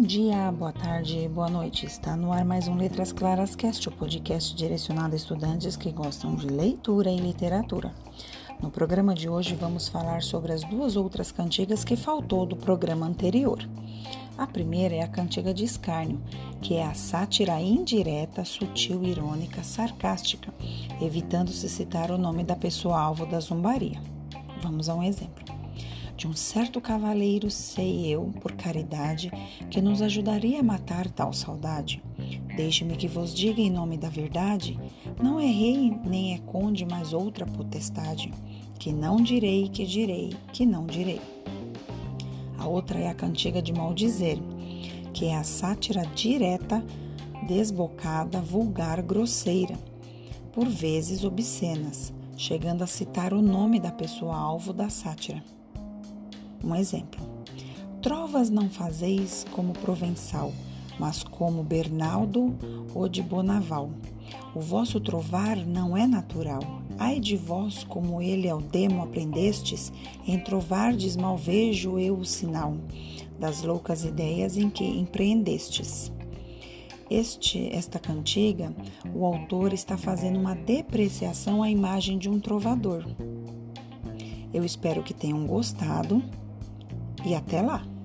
dia, boa tarde, boa noite. Está no ar mais um Letras Claras Cast, o podcast direcionado a estudantes que gostam de leitura e literatura. No programa de hoje vamos falar sobre as duas outras cantigas que faltou do programa anterior. A primeira é a cantiga de escárnio, que é a sátira indireta, sutil, irônica, sarcástica, evitando-se citar o nome da pessoa alvo da zombaria. Vamos a um exemplo. De um certo cavaleiro sei eu, por caridade, que nos ajudaria a matar tal saudade. Deixe-me que vos diga em nome da verdade, não é rei nem é conde, mas outra potestade, que não direi, que direi, que não direi. A outra é a cantiga de maldizer, que é a sátira direta, desbocada, vulgar, grosseira, por vezes obscenas, chegando a citar o nome da pessoa alvo da sátira. Um exemplo: Trovas não fazeis como Provençal, mas como Bernaldo ou de Bonaval. O vosso trovar não é natural. Ai de vós, como ele ao demo aprendestes, em trovardes mal vejo eu o sinal das loucas ideias em que empreendestes. Este, esta cantiga, o autor está fazendo uma depreciação à imagem de um trovador. Eu espero que tenham gostado e até lá!